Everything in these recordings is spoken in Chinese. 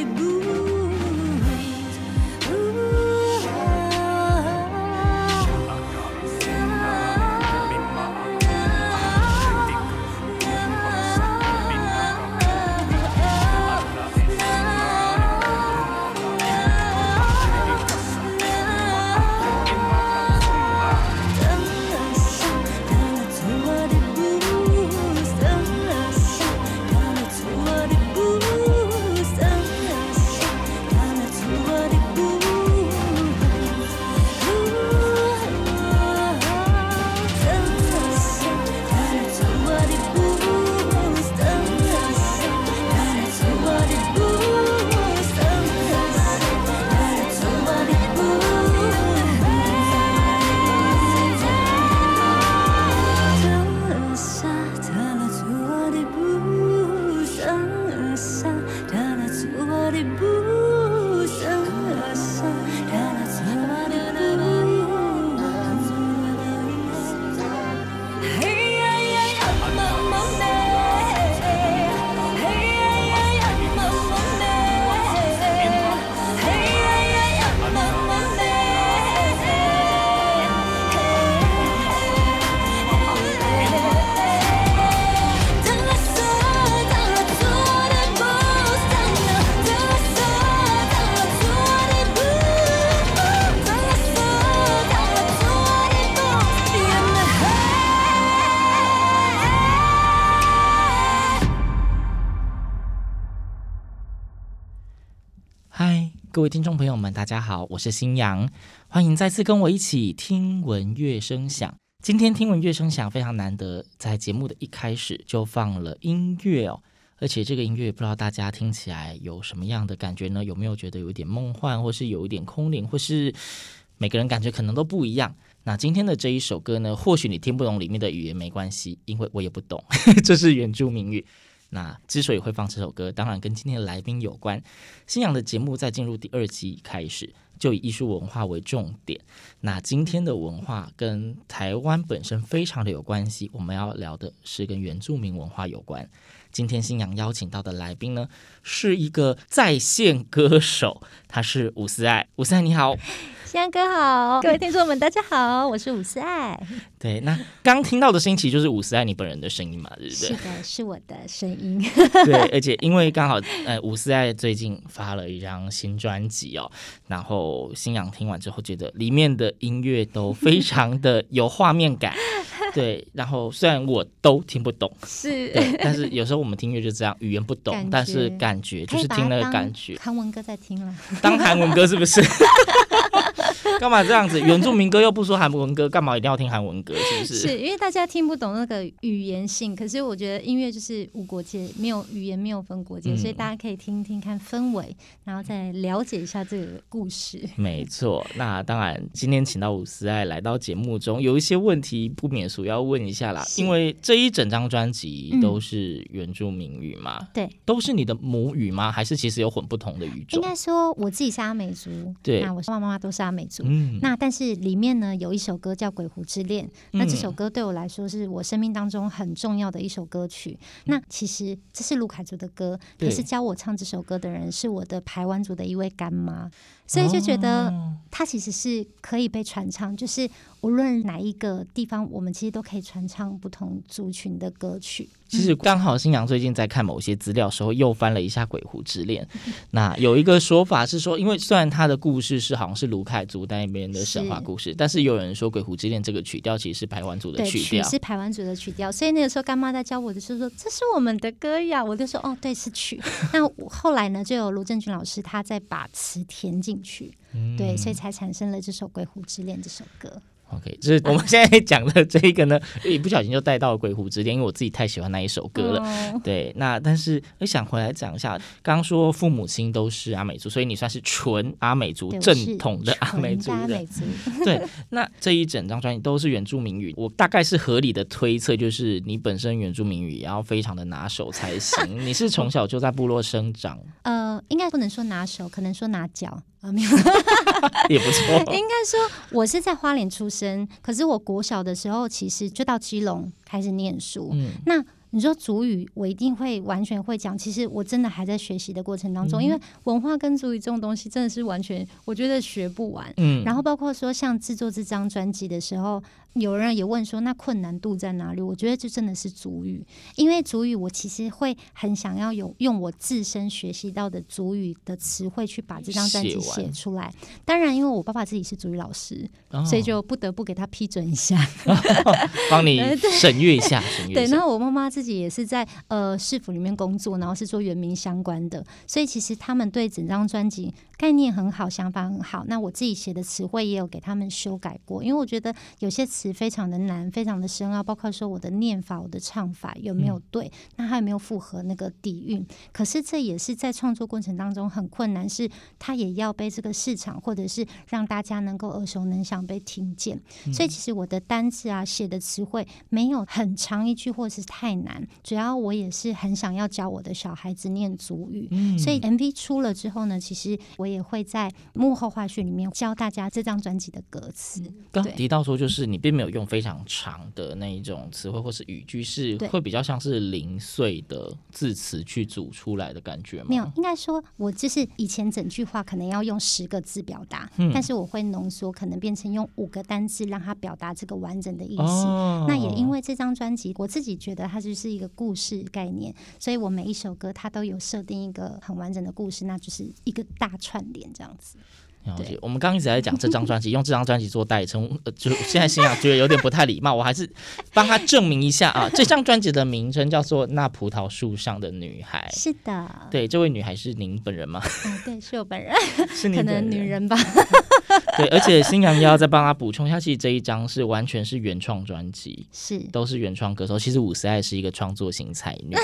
les bouts. 各位听众朋友们，大家好，我是新阳，欢迎再次跟我一起听闻乐声响。今天听闻乐声响非常难得，在节目的一开始就放了音乐哦，而且这个音乐不知道大家听起来有什么样的感觉呢？有没有觉得有一点梦幻，或是有一点空灵，或是每个人感觉可能都不一样？那今天的这一首歌呢，或许你听不懂里面的语言没关系，因为我也不懂，这是原住民语。那之所以会放这首歌，当然跟今天的来宾有关。新阳的节目在进入第二季开始，就以艺术文化为重点。那今天的文化跟台湾本身非常的有关系，我们要聊的是跟原住民文化有关。今天新阳邀请到的来宾呢，是一个在线歌手，他是伍思艾。伍思艾你好。新阳哥好，各位听众们大家好，我是伍思爱。对，那刚听到的声音其实就是伍思爱你本人的声音嘛，对不对？是的，是我的声音。对，而且因为刚好呃，伍思爱最近发了一张新专辑哦，然后新阳听完之后觉得里面的音乐都非常的有画面感，对，然后虽然我都听不懂，是，对，但是有时候我们听乐就这样，语言不懂，但是感觉就是听那个感觉，韩文歌在听了。当韩文歌是不是？干嘛这样子？原住民歌又不说韩文歌，干嘛一定要听韩文歌？是不是？是因为大家听不懂那个语言性，可是我觉得音乐就是无国界，没有语言，没有分国界，嗯、所以大家可以听听看氛围，然后再了解一下这个故事。没错，那当然，今天请到伍思爱来到节目中，有一些问题不免俗要问一下啦，因为这一整张专辑都是原住民语嘛？对、嗯，都是你的母语吗？还是其实有混不同的语种？应该说我自己是阿美族，对，那我爸爸妈妈都是阿美族。嗯，那但是里面呢有一首歌叫《鬼狐之恋》，那这首歌对我来说是我生命当中很重要的一首歌曲。嗯、那其实这是卢凯族的歌，可是教我唱这首歌的人是我的排湾族的一位干妈，所以就觉得它其实是可以被传唱，就是。无论哪一个地方，我们其实都可以传唱不同族群的歌曲。其实刚好新阳最近在看某些资料的时候，又翻了一下《鬼狐之恋》。那有一个说法是说，因为虽然他的故事是好像是卢凯族那边的神话故事，但是有人说《鬼狐之恋》这个曲调其实是排湾族的曲调，曲是排湾族的曲调。所以那个时候干妈在教我的时候说：“这是我们的歌呀！”我就说：“哦，对，是曲。”那后来呢，就有卢正军老师他在把词填进去，对，所以才产生了这首《鬼狐之恋》这首歌。OK，就是我们现在 讲的这一个呢，一不小心就带到了《鬼狐之恋》，因为我自己太喜欢那一首歌了。哦、对，那但是我想回来讲一下，刚刚说父母亲都是阿美族，所以你算是纯阿美族，正统的阿美族的。美族对，那这一整张专辑都是原住民语，我大概是合理的推测，就是你本身原住民语也要非常的拿手才行。你是从小就在部落生长？呃，应该不能说拿手，可能说拿脚。啊，没有，也不错。应该说，我是在花莲出生，可是我国小的时候，其实就到基隆开始念书。嗯，那。你说主语，我一定会完全会讲。其实我真的还在学习的过程当中，嗯、因为文化跟主语这种东西真的是完全，我觉得学不完。嗯，然后包括说像制作这张专辑的时候，有人也问说，那困难度在哪里？我觉得这真的是主语，因为主语我其实会很想要有用我自身学习到的主语的词汇去把这张专辑写出来。当然，因为我爸爸自己是主语老师，哦、所以就不得不给他批准一下，帮你 审阅一下。对，对，然后我妈妈自己也是在呃市府里面工作，然后是做原民相关的，所以其实他们对整张专辑概念很好，想法很好。那我自己写的词汇也有给他们修改过，因为我觉得有些词非常的难，非常的深奥，包括说我的念法、我的唱法有没有对，嗯、那还有没有符合那个底蕴。可是这也是在创作过程当中很困难，是他也要被这个市场或者是让大家能够耳熟能详被听见。嗯、所以其实我的单字啊，写的词汇没有很长一句，或是太难。主要我也是很想要教我的小孩子念足语，嗯、所以 MV 出了之后呢，其实我也会在幕后花絮里面教大家这张专辑的歌词。刚提到说，就是你并没有用非常长的那一种词汇或是语句，是会比较像是零碎的字词去组出来的感觉吗？没有，应该说我就是以前整句话可能要用十个字表达，嗯、但是我会浓缩，可能变成用五个单字让它表达这个完整的意思。哦、那也因为这张专辑，我自己觉得它就是。是一个故事概念，所以我每一首歌它都有设定一个很完整的故事，那就是一个大串联这样子。了解。我们刚刚一直在讲这张专辑，用这张专辑做代称，呃，就现在心想觉得有点不太礼貌，我还是帮他证明一下啊。这张专辑的名称叫做《那葡萄树上的女孩》。是的，对，这位女孩是您本人吗？嗯，对，是我本人，是你可能女人吧。对，而且新娘要再帮他补充一下，其实这一张是完全是原创专辑，是都是原创歌手。其实伍思爱是一个创作型才女，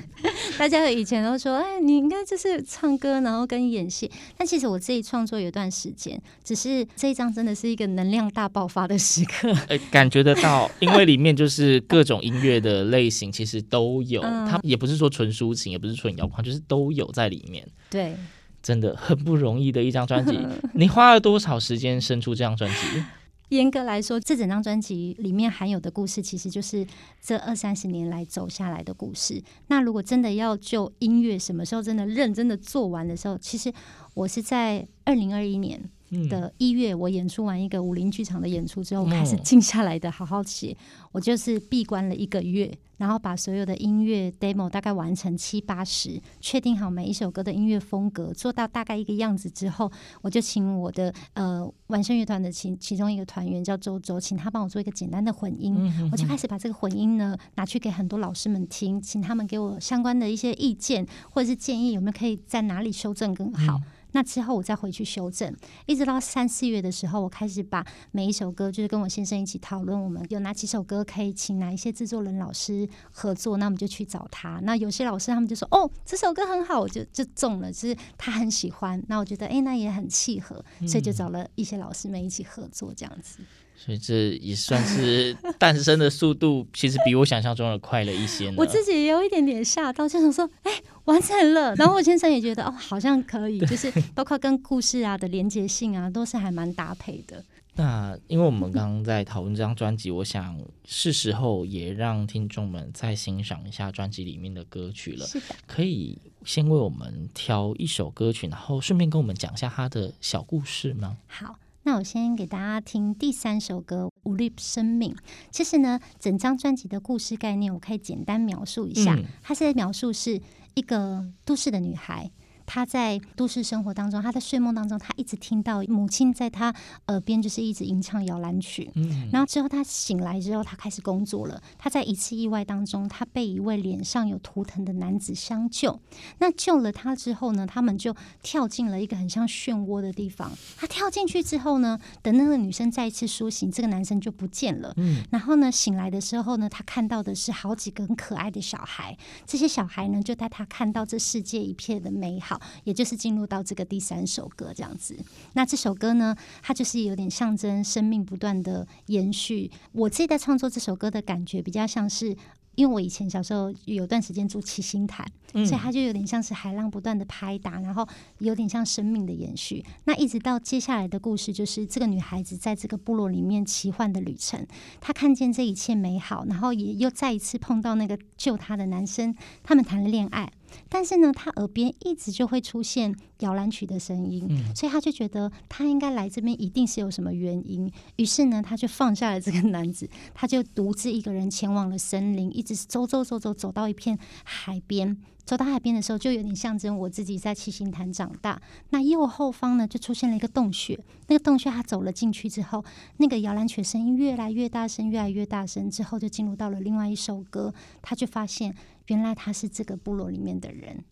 大家以前都说，哎，你应该就是唱歌，然后跟演戏。但其实我自己创作有段时间，只是这一张真的是一个能量大爆发的时刻。哎，感觉得到，因为里面就是各种音乐的类型，其实都有。它、嗯、也不是说纯抒情，也不是纯摇滚，就是都有在里面。对。真的很不容易的一张专辑，你花了多少时间生出这张专辑？严格来说，这整张专辑里面含有的故事，其实就是这二三十年来走下来的故事。那如果真的要就音乐什么时候真的认真的做完的时候，其实我是在二零二一年的一月，我演出完一个武林剧场的演出之后，开始静下来的好好写。我就是闭关了一个月。然后把所有的音乐 demo 大概完成七八十，确定好每一首歌的音乐风格，做到大概一个样子之后，我就请我的呃完声乐团的其其中一个团员叫周周，请他帮我做一个简单的混音，嗯、哼哼我就开始把这个混音呢拿去给很多老师们听，请他们给我相关的一些意见或者是建议，有没有可以在哪里修正更好。嗯那之后我再回去修正，一直到三四月的时候，我开始把每一首歌，就是跟我先生一起讨论，我们有哪几首歌可以请哪一些制作人老师合作，那我们就去找他。那有些老师他们就说：“哦，这首歌很好，我就就中了，就是他很喜欢。”那我觉得，哎，那也很契合，所以就找了一些老师们一起合作，这样子。所以这也算是诞生的速度，其实比我想象中的快了一些。我自己也有一点点吓到，就想说，哎，完成了。然后我先生也觉得，哦，好像可以，就是包括跟故事啊的连接性啊，都是还蛮搭配的。那因为我们刚刚在讨论这张专辑，我想是时候也让听众们再欣赏一下专辑里面的歌曲了。是的，可以先为我们挑一首歌曲，然后顺便跟我们讲一下它的小故事吗？好。那我先给大家听第三首歌《Ulip 生命》。其实呢，整张专辑的故事概念，我可以简单描述一下。嗯、它是在描述是一个都市的女孩。他在都市生活当中，他在睡梦当中，他一直听到母亲在他耳边就是一直吟唱摇篮曲。嗯，然后之后他醒来之后，他开始工作了。他在一次意外当中，他被一位脸上有图腾的男子相救。那救了他之后呢，他们就跳进了一个很像漩涡的地方。他跳进去之后呢，等那个女生再一次苏醒，这个男生就不见了。嗯，然后呢，醒来的时候呢，他看到的是好几个很可爱的小孩。这些小孩呢，就带他看到这世界一片的美好。也就是进入到这个第三首歌这样子，那这首歌呢，它就是有点象征生命不断的延续。我自己在创作这首歌的感觉，比较像是，因为我以前小时候有段时间住七星潭，所以它就有点像是海浪不断的拍打，然后有点像生命的延续。那一直到接下来的故事，就是这个女孩子在这个部落里面奇幻的旅程，她看见这一切美好，然后也又再一次碰到那个救她的男生，他们谈了恋爱。但是呢，他耳边一直就会出现摇篮曲的声音，嗯，所以他就觉得他应该来这边一定是有什么原因。于是呢，他就放下了这个男子，他就独自一个人前往了森林，一直走走走走走到一片海边。走到海边的时候，就有点象征我自己在七星潭长大。那右后方呢，就出现了一个洞穴。那个洞穴，他走了进去之后，那个摇篮曲声音越来越大声，越来越大声。之后就进入到了另外一首歌，他就发现原来他是这个部落里面的人。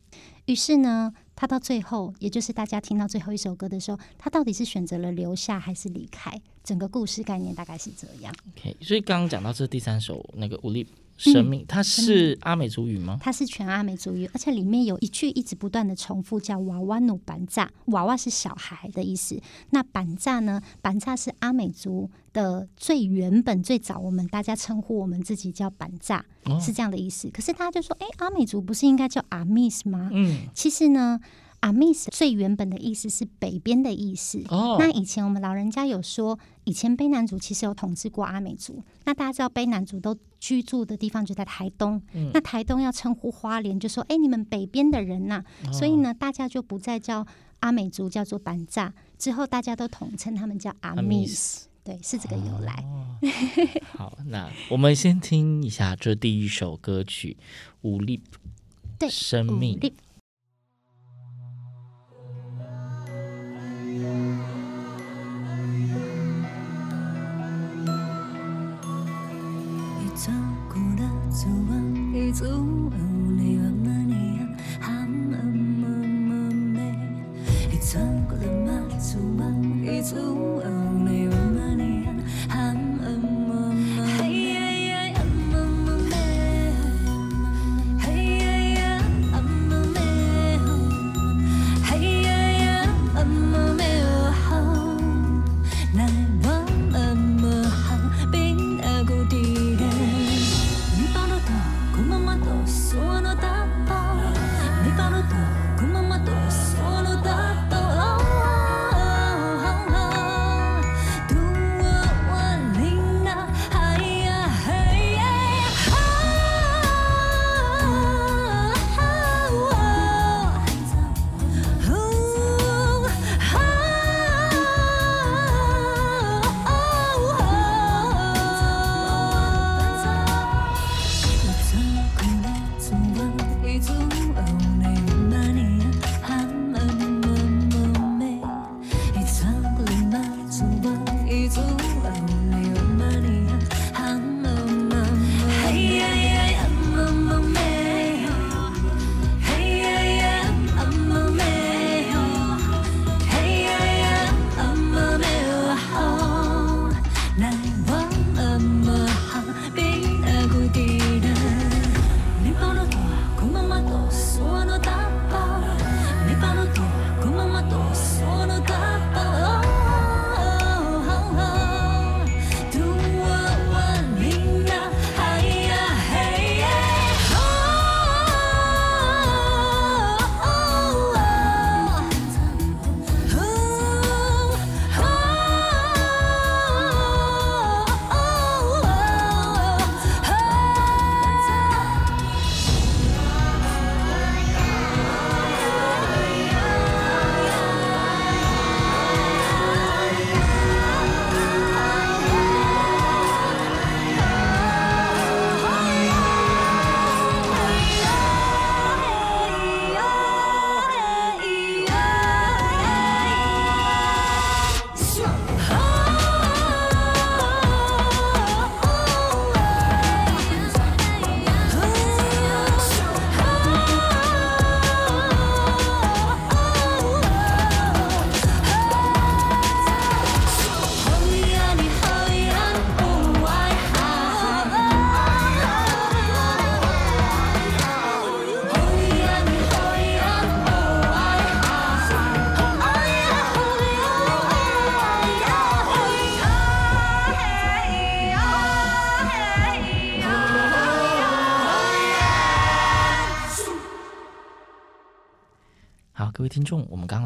于是呢，他到最后，也就是大家听到最后一首歌的时候，他到底是选择了留下还是离开？整个故事概念大概是这样。OK，所以刚刚讲到这第三首那个无力。生命，它是阿美族语吗？它是全阿美族语，而且里面有一句一直不断的重复，叫“娃娃努板炸”。娃娃是小孩的意思，那板炸呢？板炸是阿美族的最原本、最早，我们大家称呼我们自己叫板炸，哦，是这样的意思。可是他就说：“哎，阿美族不是应该叫阿密斯吗？”嗯，其实呢。阿密斯最原本的意思是北边的意思。哦，那以前我们老人家有说，以前卑南族其实有统治过阿美族。那大家知道卑南族都居住的地方就在台东。嗯，那台东要称呼花莲，就说：“哎，你们北边的人呐。哦”所以呢，大家就不再叫阿美族，叫做板扎。之后大家都统称他们叫阿密斯。对，是这个由来。哦、好，那我们先听一下这第一首歌曲《Ulip》。对，生命。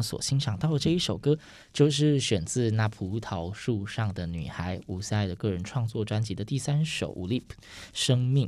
所欣赏到的这一首歌，就是选自那葡萄树上的女孩吴思爱的个人创作专辑的第三首《五 Leap 生命》。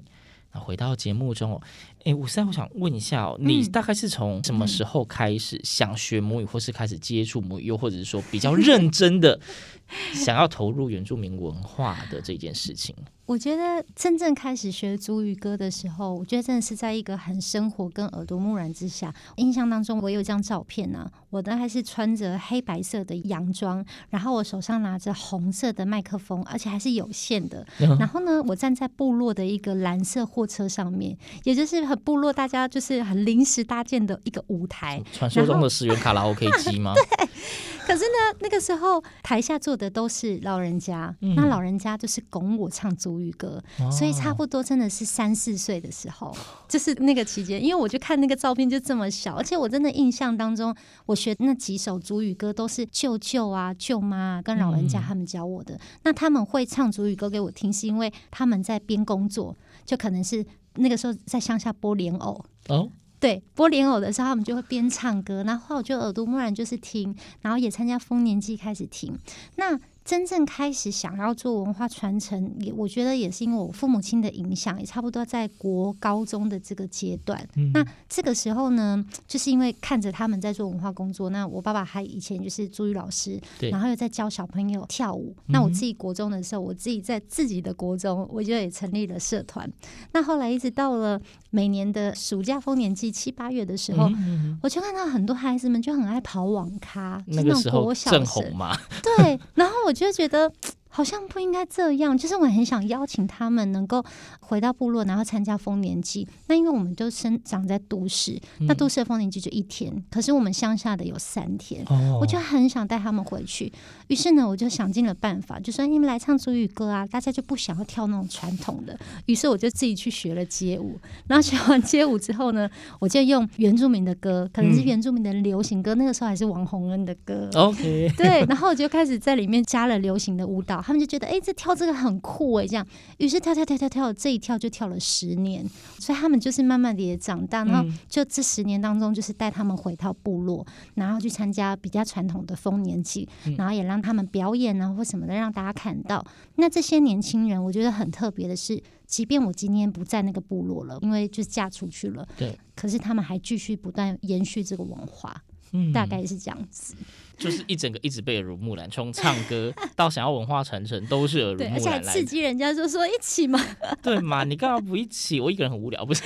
那回到节目中，哎，伍思艾，我想问一下哦，你大概是从什么时候开始想学母语，或是开始接触母语，又或者是说比较认真的 想要投入原住民文化的这件事情？我觉得真正开始学祖语歌的时候，我觉得真的是在一个很生活跟耳濡目染之下。印象当中，我有一张照片呢、啊，我的还是穿着黑白色的洋装，然后我手上拿着红色的麦克风，而且还是有线的。然后呢，我站在部落的一个蓝色货车上面，也就是很部落大家就是很临时搭建的一个舞台。传说中的十元卡拉 OK 机吗？对。可是呢，那个时候台下坐的都是老人家，嗯、那老人家就是拱我唱族语歌，哦、所以差不多真的是三四岁的时候，就是那个期间。因为我就看那个照片就这么小，而且我真的印象当中，我学那几首族语歌都是舅舅啊、舅妈啊跟老人家他们教我的。嗯、那他们会唱族语歌给我听，是因为他们在边工作，就可能是那个时候在乡下播莲藕哦。对，播莲藕的时候，他们就会边唱歌，然后我就耳濡目染，就是听，然后也参加丰年祭开始听。那真正开始想要做文化传承，也我觉得也是因为我父母亲的影响，也差不多在国高中的这个阶段。嗯、那这个时候呢，就是因为看着他们在做文化工作，那我爸爸还以前就是族语老师，然后又在教小朋友跳舞。嗯、那我自己国中的时候，我自己在自己的国中，我就也成立了社团。那后来一直到了每年的暑假丰年季七八月的时候，嗯嗯、我就看到很多孩子们就很爱跑网咖，那个时候正红嘛，对，然后。我就觉得。好像不应该这样，就是我很想邀请他们能够回到部落，然后参加丰年祭。那因为我们都生长在都市，嗯、那都市的丰年祭就一天，可是我们乡下的有三天，哦、我就很想带他们回去。于是呢，我就想尽了办法，就说你们来唱族语歌啊，大家就不想要跳那种传统的。于是我就自己去学了街舞，然后学完街舞之后呢，我就用原住民的歌，可能是原住民的流行歌，嗯、那个时候还是王洪恩的歌。OK，对，然后我就开始在里面加了流行的舞蹈。他们就觉得，哎、欸，这跳这个很酷哎，这样，于是跳跳跳跳跳，这一跳就跳了十年，所以他们就是慢慢的也长大，然后就这十年当中，就是带他们回到部落，然后去参加比较传统的丰年祭，然后也让他们表演啊或什么的，让大家看到。那这些年轻人，我觉得很特别的是，即便我今天不在那个部落了，因为就嫁出去了，对，可是他们还继续不断延续这个文化，嗯，大概是这样子。就是一整个一直被耳濡目染，从唱歌到想要文化传承，都是耳濡目染。而且刺激人家就说一起嘛，对嘛？你干嘛不一起？我一个人很无聊，不是？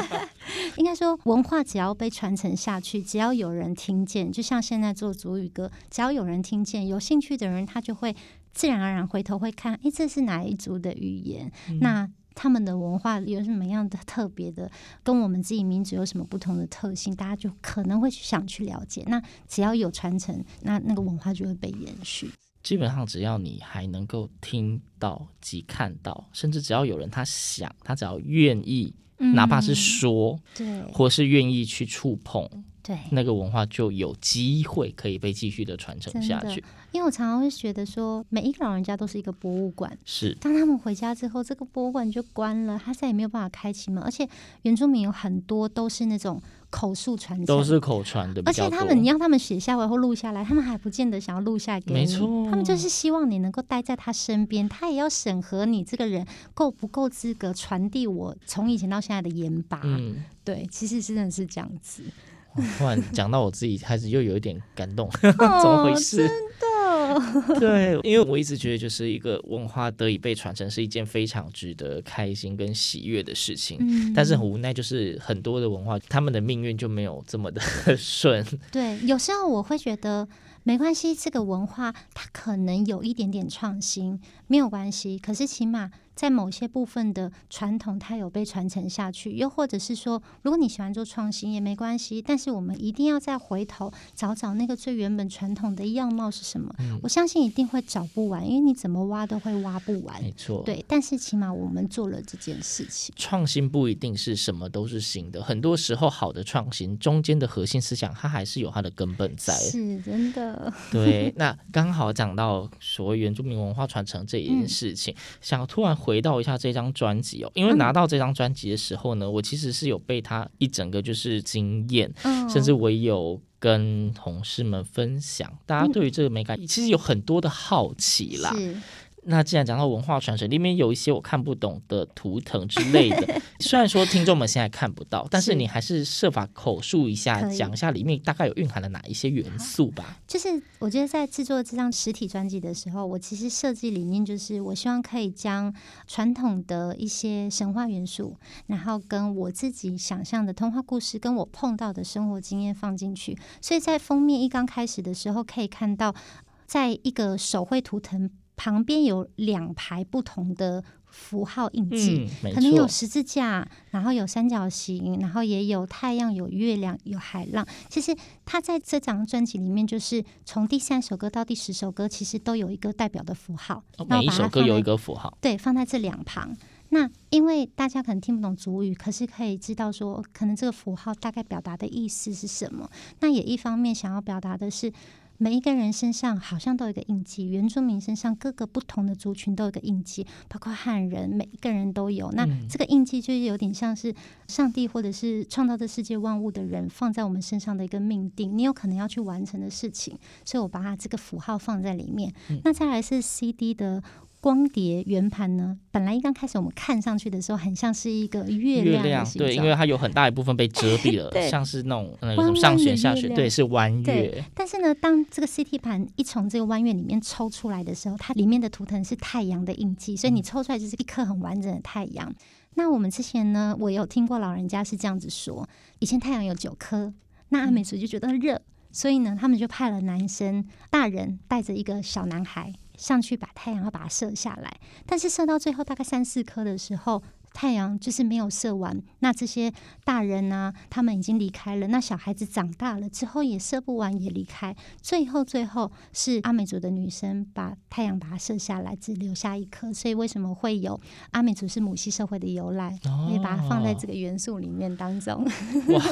应该说，文化只要被传承下去，只要有人听见，就像现在做族语歌，只要有人听见，有兴趣的人，他就会自然而然回头会看，哎，这是哪一族的语言？嗯、那。他们的文化有什么样的特别的，跟我们自己民族有什么不同的特性？大家就可能会去想去了解。那只要有传承，那那个文化就会被延续。基本上，只要你还能够听到及看到，甚至只要有人他想，他只要愿意，嗯、哪怕是说，对，或是愿意去触碰。对，那个文化就有机会可以被继续的传承下去。因为我常常会觉得说，每一个老人家都是一个博物馆。是，当他们回家之后，这个博物馆就关了，他再也没有办法开启门。而且原住民有很多都是那种口述传承，都是口传的。而且他们，你让他们写下来或录下来，他们还不见得想要录下来给你。没错，他们就是希望你能够待在他身边，他也要审核你这个人够不够资格传递我从以前到现在的盐巴。嗯，对，其实真的是这样子。突然讲到我自己，开始又有一点感动，怎么回事？真的，对，因为我一直觉得，就是一个文化得以被传承，是一件非常值得开心跟喜悦的事情。嗯，但是很无奈，就是很多的文化，他们的命运就没有这么的 顺。对，有时候我会觉得没关系，这个文化它可能有一点点创新，没有关系。可是起码。在某些部分的传统，它有被传承下去，又或者是说，如果你喜欢做创新也没关系，但是我们一定要再回头找找那个最原本传统的样貌是什么。嗯、我相信一定会找不完，因为你怎么挖都会挖不完。没错，对。但是起码我们做了这件事情。创新不一定是什么都是新的，很多时候好的创新中间的核心思想，它还是有它的根本在。是真的。对，那刚好讲到所谓原住民文化传承这一件事情，嗯、想要突然回。回到一下这张专辑哦，因为拿到这张专辑的时候呢，嗯、我其实是有被他一整个就是惊艳，嗯、甚至我有跟同事们分享，大家对于这个美感、嗯、其实有很多的好奇啦。那既然讲到文化传承，里面有一些我看不懂的图腾之类的，虽然说听众们现在看不到，但是你还是设法口述一下，讲一下里面大概有蕴含了哪一些元素吧。就是我觉得在制作这张实体专辑的时候，我其实设计理念就是，我希望可以将传统的一些神话元素，然后跟我自己想象的童话故事，跟我碰到的生活经验放进去。所以在封面一刚开始的时候，可以看到，在一个手绘图腾。旁边有两排不同的符号印记，嗯、可能有十字架，然后有三角形，然后也有太阳、有月亮、有海浪。其实它在这张专辑里面，就是从第三首歌到第十首歌，其实都有一个代表的符号。哦、每一首歌有一个符号，对，放在这两旁。那因为大家可能听不懂主语，可是可以知道说，可能这个符号大概表达的意思是什么。那也一方面想要表达的是。每一个人身上好像都有一个印记，原住民身上各个不同的族群都有一个印记，包括汉人，每一个人都有。那这个印记就是有点像是上帝或者是创造这世界万物的人放在我们身上的一个命定，你有可能要去完成的事情，所以我把它这个符号放在里面。那再来是 CD 的。光碟圆盘呢，本来一刚开始我们看上去的时候，很像是一个月亮，月亮，对，因为它有很大一部分被遮蔽了，像是那种那种上旋下旋，对，是弯月。但是呢，当这个 CT 盘一从这个弯月里面抽出来的时候，它里面的图腾是太阳的印记，所以你抽出来就是一颗很完整的太阳。嗯、那我们之前呢，我有听过老人家是这样子说，以前太阳有九颗，那阿美族就觉得热，所以呢，他们就派了男生大人带着一个小男孩。上去把太阳要把它射下来，但是射到最后大概三四颗的时候。太阳就是没有射完，那这些大人呢、啊，他们已经离开了。那小孩子长大了之后也射不完，也离开。最后，最后是阿美族的女生把太阳把它射下来，只留下一颗。所以为什么会有阿美族是母系社会的由来？可以、哦、把它放在这个元素里面当中。哇，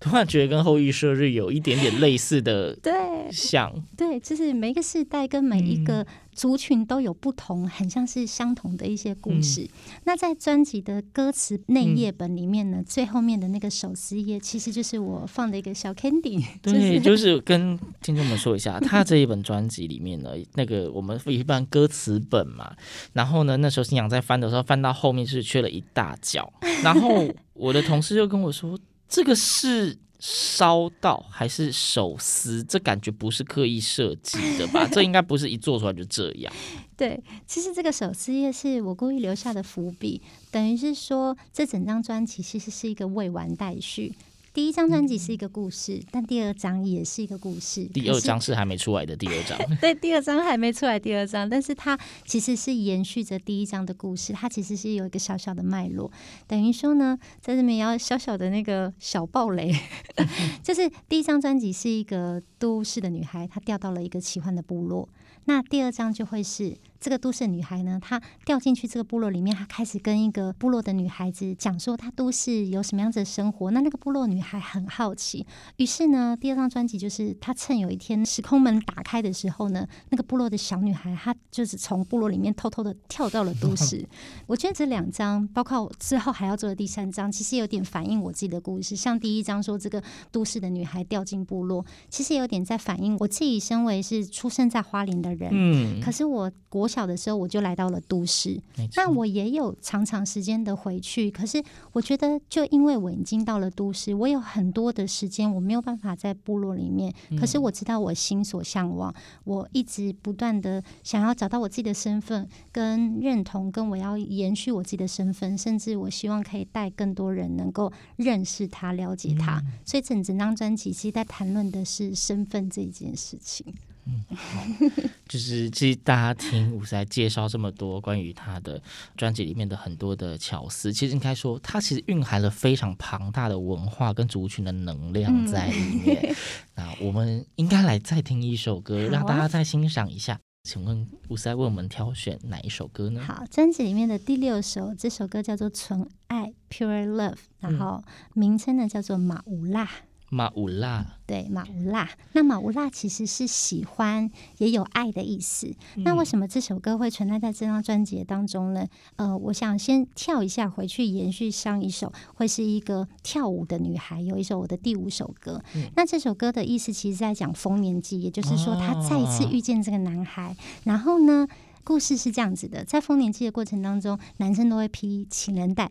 突然觉得跟后羿射日有一点点类似的 对像对，就是每一个世代跟每一个族群都有不同，很像是相同的一些故事。嗯、那在专辑的歌词内页本里面呢，嗯、最后面的那个手撕页，其实就是我放的一个小 candy。对，就是跟听众们说一下，他这一本专辑里面呢，那个我们一般歌词本嘛，然后呢，那时候新阳在翻的时候，翻到后面是缺了一大角，然后我的同事就跟我说，这个是。烧到还是手撕，这感觉不是刻意设计的吧？这应该不是一做出来就这样。对，其实这个手撕页是我故意留下的伏笔，等于是说这整张专辑其实是一个未完待续。第一张专辑是一个故事，嗯、但第二张也是一个故事。第二张是还没出来的第二张。对，第二张还没出来，第二张，但是它其实是延续着第一张的故事，它其实是有一个小小的脉络。等于说呢，在这边要小小的那个小暴雷，就是第一张专辑是一个都市的女孩，她掉到了一个奇幻的部落。那第二张就会是。这个都市女孩呢，她掉进去这个部落里面，她开始跟一个部落的女孩子讲说，她都市有什么样子的生活。那那个部落女孩很好奇，于是呢，第二张专辑就是她趁有一天时空门打开的时候呢，那个部落的小女孩她就是从部落里面偷偷的跳到了都市。我觉得这两张，包括之后还要做的第三张，其实有点反映我自己的故事。像第一张说这个都市的女孩掉进部落，其实有点在反映我自己身为是出生在花莲的人，嗯，可是我国。小的时候我就来到了都市，那我也有长长时间的回去。可是我觉得，就因为我已经到了都市，我有很多的时间，我没有办法在部落里面。可是我知道我心所向往，我一直不断的想要找到我自己的身份跟认同，跟我要延续我自己的身份，甚至我希望可以带更多人能够认识他、了解他。嗯、所以整整张专辑其实在谈论的是身份这件事情。嗯，好，就是其实大家听伍筛介绍这么多关于他的专辑里面的很多的巧思，其实应该说，它其实蕴含了非常庞大的文化跟族群的能量在里面。嗯、那我们应该来再听一首歌，让大家再欣赏一下。啊、请问伍筛为我们挑选哪一首歌呢？好，专辑里面的第六首，这首歌叫做《纯爱》（Pure Love），然后名称呢叫做《马乌拉》。马乌拉，对，马乌拉。那马乌拉其实是喜欢，也有爱的意思。嗯、那为什么这首歌会存在在这张专辑当中呢？呃，我想先跳一下回去，延续上一首，会是一个跳舞的女孩，有一首我的第五首歌。嗯、那这首歌的意思其实在讲丰年祭，也就是说她再一次遇见这个男孩。哦、然后呢，故事是这样子的，在丰年祭的过程当中，男生都会披情人带。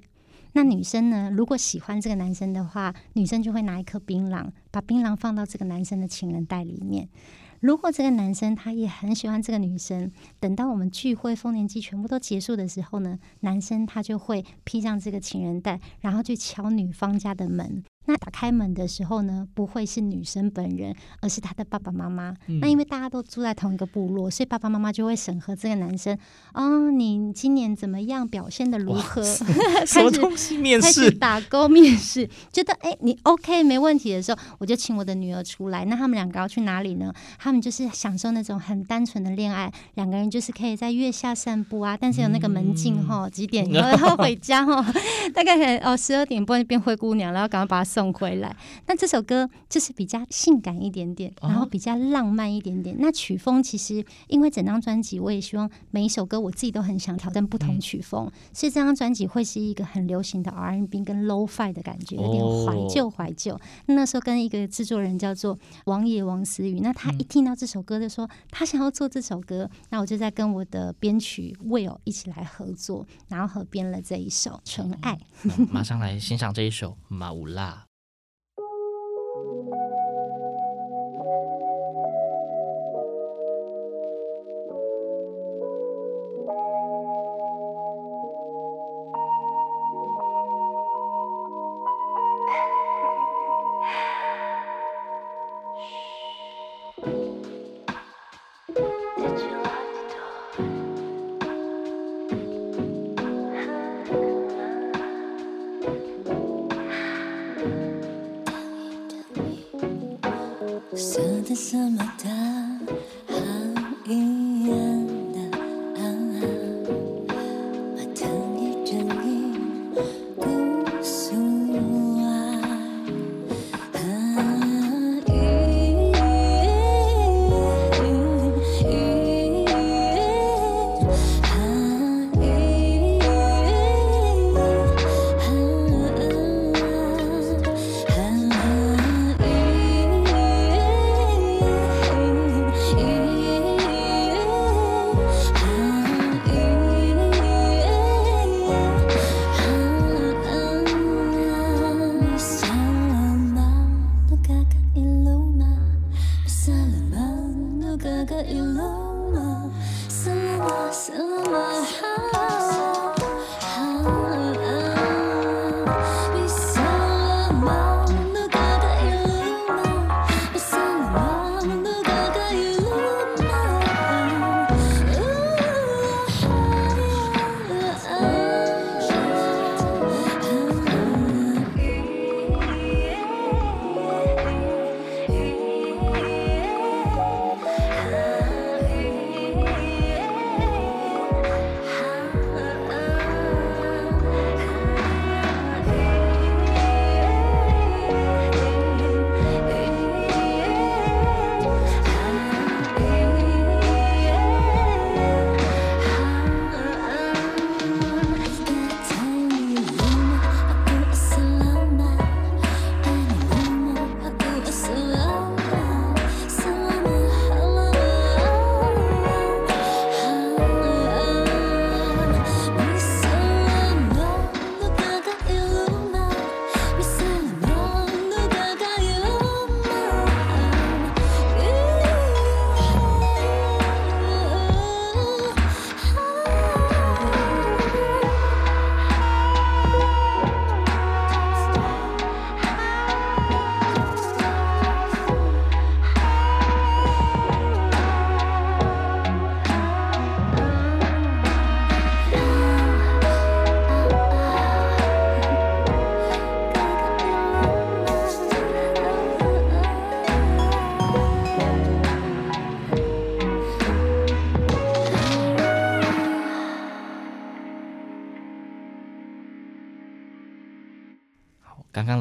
那女生呢？如果喜欢这个男生的话，女生就会拿一颗槟榔，把槟榔放到这个男生的情人袋里面。如果这个男生他也很喜欢这个女生，等到我们聚会丰年祭全部都结束的时候呢，男生他就会披上这个情人袋，然后去敲女方家的门。那打开门的时候呢，不会是女生本人，而是她的爸爸妈妈。嗯、那因为大家都住在同一个部落，所以爸爸妈妈就会审核这个男生。哦，你今年怎么样？表现的如何？什么东西面试？开始打勾面试，觉得哎，你 OK 没问题的时候，我就请我的女儿出来。那他们两个要去哪里呢？他们就是享受那种很单纯的恋爱，两个人就是可以在月下散步啊，但是有那个门禁哈，几点 然后回家哈，大概很哦十二点半变灰姑娘，然后赶快把他。送回来，那这首歌就是比较性感一点点，然后比较浪漫一点点。那曲风其实，因为整张专辑，我也希望每一首歌我自己都很想挑战不同曲风，所以这张专辑会是一个很流行的 R&B 跟 Low Fi 的感觉，有点怀旧怀旧。那时候跟一个制作人叫做王爷王思雨，那他一听到这首歌就说他想要做这首歌，那我就在跟我的编曲 Will 一起来合作，然后合编了这一首《纯爱》。马上来欣赏这一首《马乌拉》。刚刚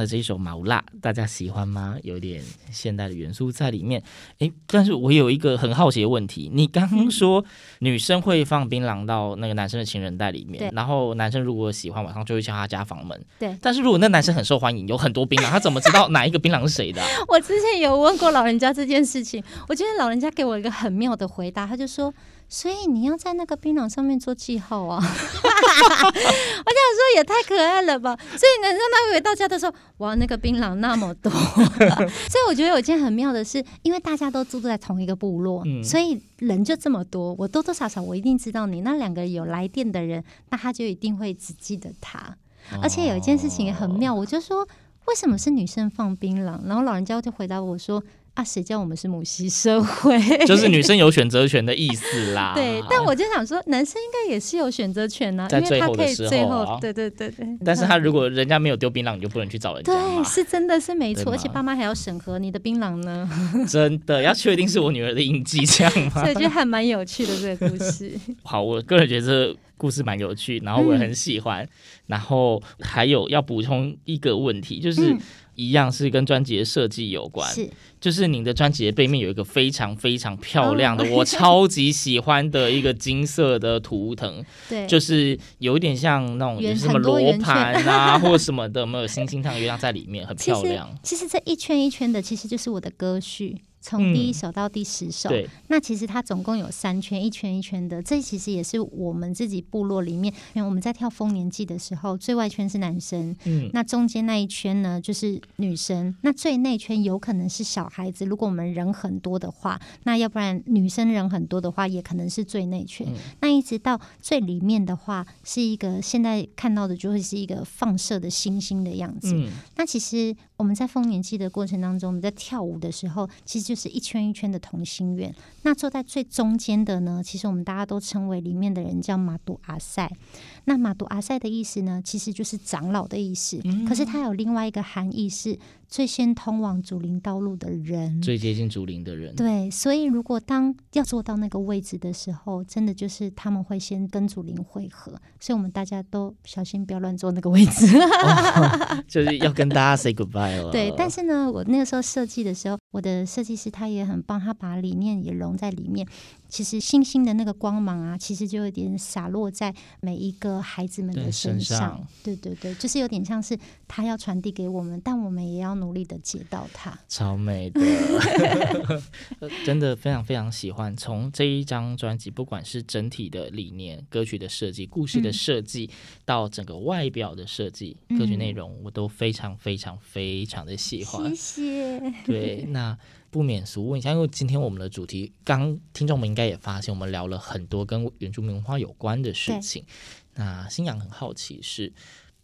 的这一首《毛辣》，大家喜欢吗？有点现代的元素在里面。哎，但是我有一个很好奇的问题，你刚刚说女生会放槟榔到那个男生的情人袋里面，然后男生如果喜欢，晚上就会敲他家房门。对，但是如果那男生很受欢迎，有很多槟榔，他怎么知道哪一个槟榔是谁的啊？我之前有问过老人家这件事情，我觉得老人家给我一个很妙的回答，他就说。所以你要在那个槟榔上面做记号啊！我想说也太可爱了吧！所以男生他回到家的时候，哇，那个槟榔那么多，所以我觉得有一件很妙的是，因为大家都住在同一个部落，嗯、所以人就这么多，我多多少少我一定知道你那两个有来电的人，那他就一定会只记得他。而且有一件事情也很妙，我就说为什么是女生放槟榔？然后老人家就回答我说。啊，谁叫我们是母系社会？就是女生有选择权的意思啦。对，但我就想说，男生应该也是有选择权呢，在最后的时候，最后，对对对对。但是他如果人家没有丢槟榔，你就不能去找人家。对，是真的是没错，而且爸妈还要审核你的槟榔呢。真的要确定是我女儿的印记，这样吗？所以就还蛮有趣的这个故事。好，我个人觉得这个故事蛮有趣，然后我也很喜欢。嗯、然后还有要补充一个问题，就是。嗯一样是跟专辑的设计有关，是。就是你的专辑的背面有一个非常非常漂亮的，哦、我超级喜欢的一个金色的图腾，对，就是有一点像那种什么罗盘啊 或者什么的，有没有星星像月亮在里面，很漂亮。其实，其实这一圈一圈的，其实就是我的歌序。从第一首到第十首，嗯、那其实它总共有三圈，一圈一圈的。这其实也是我们自己部落里面，因为我们在跳丰年祭的时候，最外圈是男生，嗯，那中间那一圈呢就是女生，那最内圈有可能是小孩子。如果我们人很多的话，那要不然女生人很多的话，也可能是最内圈。嗯、那一直到最里面的话，是一个现在看到的就会是一个放射的星星的样子。嗯、那其实我们在丰年期的过程当中，我们在跳舞的时候，其实就是一圈一圈的同心圆。那坐在最中间的呢，其实我们大家都称为里面的人叫马杜阿塞。那马杜阿塞的意思呢，其实就是长老的意思。嗯、可是它有另外一个含义是。最先通往祖灵道路的人，最接近祖灵的人。对，所以如果当要坐到那个位置的时候，真的就是他们会先跟祖灵会合，所以我们大家都小心不要乱坐那个位置，哦，就是要跟大家 say goodbye 了。对，但是呢，我那个时候设计的时候，我的设计师他也很棒，他把理念也融在里面。其实星星的那个光芒啊，其实就有点洒落在每一个孩子们的身上。对对对，就是有点像是他要传递给我们，但我们也要努力的接到他。超美的，真的非常非常喜欢。从这一张专辑，不管是整体的理念、歌曲的设计、故事的设计，嗯、到整个外表的设计、歌曲内容，我都非常非常非常的喜欢。谢谢。对，那。不免俗问一下，因为今天我们的主题，刚听众们应该也发现，我们聊了很多跟原住民文化有关的事情。那新阳很好奇是，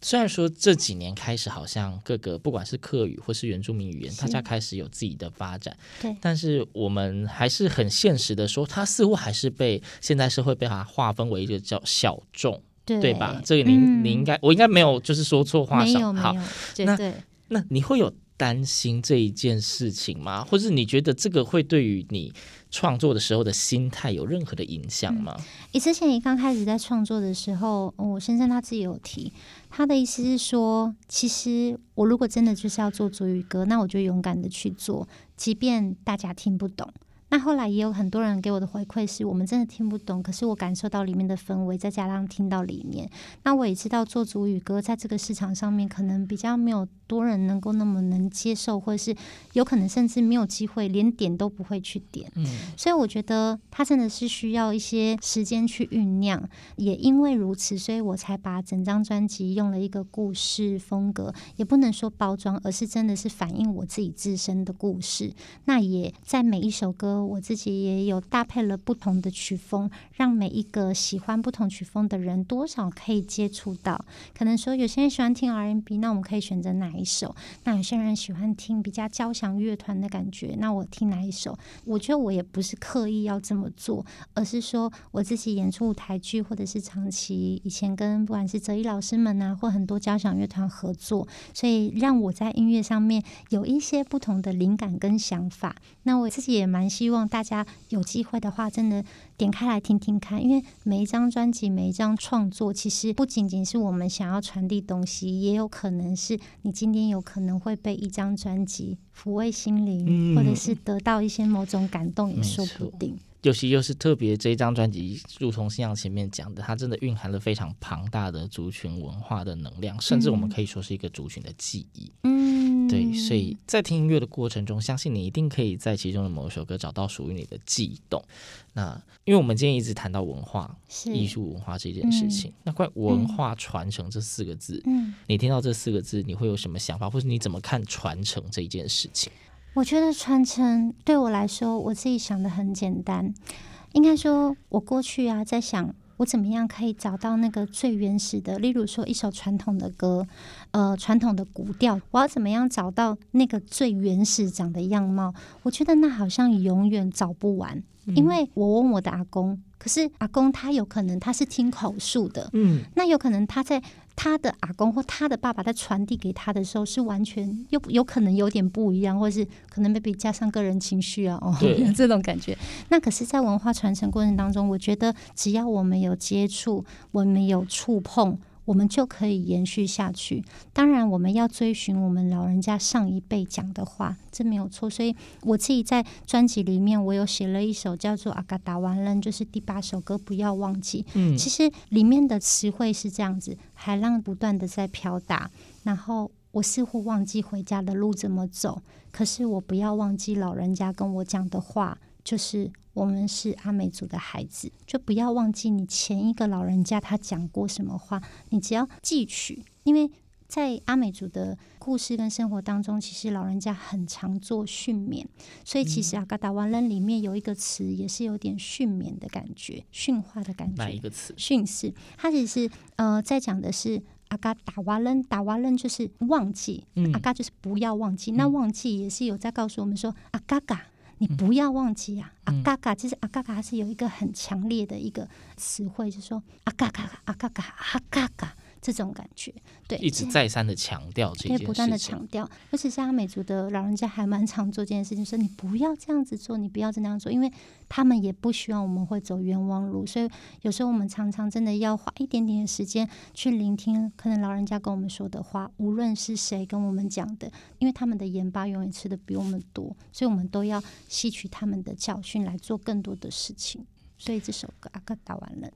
虽然说这几年开始，好像各个不管是客语或是原住民语言，大家开始有自己的发展，对，但是我们还是很现实的说，它似乎还是被现在社会被它划分为一个叫小众，对，对吧？这个您、嗯、你应该，我应该没有就是说错话上，好，那对那你会有。担心这一件事情吗？或是你觉得这个会对于你创作的时候的心态有任何的影响吗？你、之前你刚开始在创作的时候，我先生他自己有提，他的意思是说，其实我如果真的就是要做足语歌，那我就勇敢的去做，即便大家听不懂。那后来也有很多人给我的回馈是，我们真的听不懂，可是我感受到里面的氛围，再加上听到里面，那我也知道做主语歌在这个市场上面可能比较没有多人能够那么能接受，或者是有可能甚至没有机会，连点都不会去点。嗯，所以我觉得它真的是需要一些时间去酝酿。也因为如此，所以我才把整张专辑用了一个故事风格，也不能说包装，而是真的是反映我自己自身的故事。那也在每一首歌。我自己也有搭配了不同的曲风，让每一个喜欢不同曲风的人多少可以接触到。可能说有些人喜欢听 R&B，那我们可以选择哪一首？那有些人喜欢听比较交响乐团的感觉，那我听哪一首？我觉得我也不是刻意要这么做，而是说我自己演出舞台剧，或者是长期以前跟不管是泽一老师们啊，或很多交响乐团合作，所以让我在音乐上面有一些不同的灵感跟想法。那我自己也蛮希。望大家有机会的话，真的点开来听听看，因为每一张专辑、每一张创作，其实不仅仅是我们想要传递东西，也有可能是你今天有可能会被一张专辑抚慰心灵，嗯、或者是得到一些某种感动，也说不定。尤其又是特别这一张专辑，如同信仰前面讲的，它真的蕴含了非常庞大的族群文化的能量，甚至我们可以说是一个族群的记忆。嗯，对，所以在听音乐的过程中，相信你一定可以在其中的某一首歌找到属于你的悸动。那因为我们今天一直谈到文化、艺术文化这件事情，嗯、那关于文化传承这四个字，嗯，你听到这四个字，你会有什么想法，或是你怎么看传承这一件事情？我觉得传承对我来说，我自己想的很简单。应该说，我过去啊，在想我怎么样可以找到那个最原始的，例如说一首传统的歌，呃，传统的古调，我要怎么样找到那个最原始长的样貌？我觉得那好像永远找不完，因为我问我的阿公，可是阿公他有可能他是听口述的，嗯，那有可能他在。他的阿公或他的爸爸在传递给他的时候，是完全又有可能有点不一样，或是可能 maybe 加上个人情绪啊，哦，这种感觉。那可是，在文化传承过程当中，我觉得只要我们有接触，我们有触碰。我们就可以延续下去。当然，我们要追寻我们老人家上一辈讲的话，这没有错。所以我自己在专辑里面，我有写了一首叫做《阿嘎达完人》，就是第八首歌，不要忘记。嗯，其实里面的词汇是这样子：海浪不断的在飘打，然后我似乎忘记回家的路怎么走，可是我不要忘记老人家跟我讲的话，就是。我们是阿美族的孩子，就不要忘记你前一个老人家他讲过什么话，你只要记取。因为在阿美族的故事跟生活当中，其实老人家很常做训勉，所以其实阿嘎达瓦楞里面有一个词也是有点训勉的感觉，训话的感觉。哪一个词？训示。他只是呃在讲的是阿嘎达瓦楞，达瓦楞就是忘记，嗯、阿嘎就是不要忘记。那忘记也是有在告诉我们说阿嘎嘎。你不要忘记啊，阿嘎嘎，其实阿嘎嘎是有一个很强烈的一个词汇，就是说阿嘎嘎，阿嘎嘎，阿嘎嘎。这种感觉，对，一直再三的强调这件事情，不断的强调，而且像阿美族的老人家还蛮常做这件事情，说你不要这样子做，你不要这样做，因为他们也不希望我们会走冤枉路，所以有时候我们常常真的要花一点点的时间去聆听，可能老人家跟我们说的话，无论是谁跟我们讲的，因为他们的盐巴永远吃的比我们多，所以我们都要吸取他们的教训来做更多的事情。所以这首歌阿哥打完了。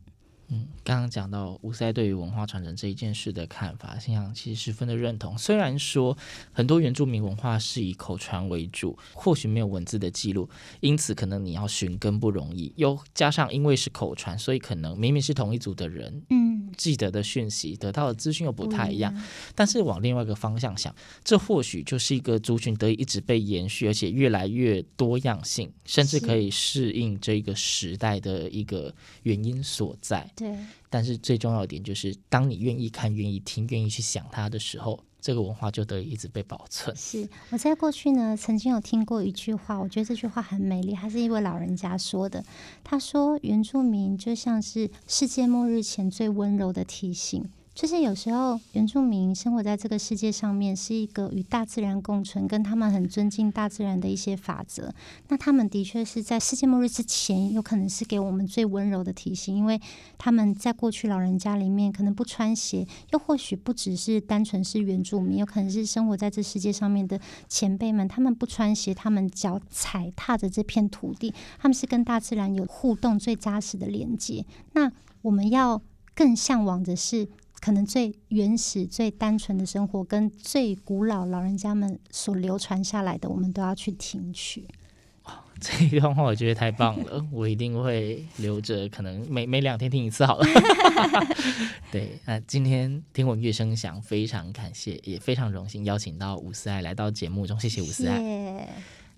嗯，刚刚讲到吴塞对于文化传承这一件事的看法，心想其实十分的认同。虽然说很多原住民文化是以口传为主，或许没有文字的记录，因此可能你要寻根不容易。又加上因为是口传，所以可能明明是同一组的人，嗯，记得的讯息、得到的资讯又不太一样。但是往另外一个方向想，这或许就是一个族群得以一直被延续，而且越来越多样性，甚至可以适应这个时代的一个原因所在。对，但是最重要的点就是，当你愿意看、愿意听、愿意去想它的时候，这个文化就得以一直被保存。是我在过去呢，曾经有听过一句话，我觉得这句话很美丽，还是一位老人家说的。他说：“原住民就像是世界末日前最温柔的提醒。”就是有时候原住民生活在这个世界上面，是一个与大自然共存，跟他们很尊敬大自然的一些法则。那他们的确是在世界末日之前，有可能是给我们最温柔的提醒，因为他们在过去老人家里面可能不穿鞋，又或许不只是单纯是原住民，有可能是生活在这世界上面的前辈们，他们不穿鞋，他们脚踩踏着这片土地，他们是跟大自然有互动最扎实的连接。那我们要更向往的是。可能最原始、最单纯的生活，跟最古老老人家们所流传下来的，我们都要去听取。这一段话我觉得太棒了，我一定会留着，可能每每两天听一次好了。对，那今天听闻乐声响，非常感谢，也非常荣幸邀请到伍思爱来到节目中，谢谢伍思爱。谢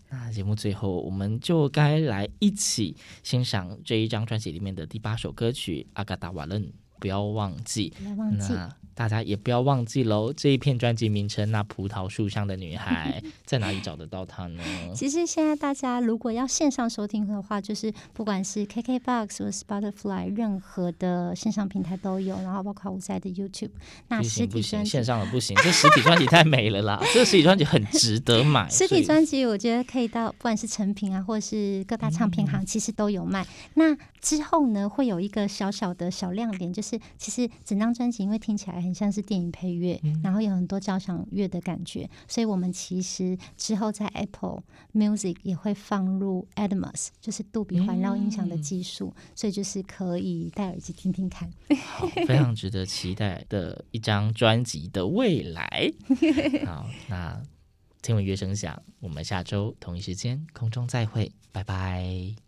那节目最后，我们就该来一起欣赏这一张专辑里面的第八首歌曲《阿嘎达瓦楞》。不要忘记，忘记那大家也不要忘记喽，这一片专辑名称《那葡萄树上的女孩》在哪里找得到它呢？其实现在大家如果要线上收听的话，就是不管是 KKBOX 或 Spotify，任何的线上平台都有，然后包括我在的 YouTube。那实体专辑线上的不行，这实体专辑太美了啦！这实体专辑很值得买。实体专辑我觉得可以到，不管是成品啊，或是各大唱片行，其实都有卖。嗯、那之后呢，会有一个小小的小亮点，就是其实整张专辑因为听起来很像是电影配乐，嗯、然后有很多交响乐的感觉，所以我们其实之后在 Apple Music 也会放入 Atmos，就是杜比环绕音响的技术，嗯、所以就是可以戴耳机听听看。好，非常值得期待的一张专辑的未来。好，那听闻乐声响，我们下周同一时间空中再会，拜拜。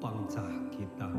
bangsa kita.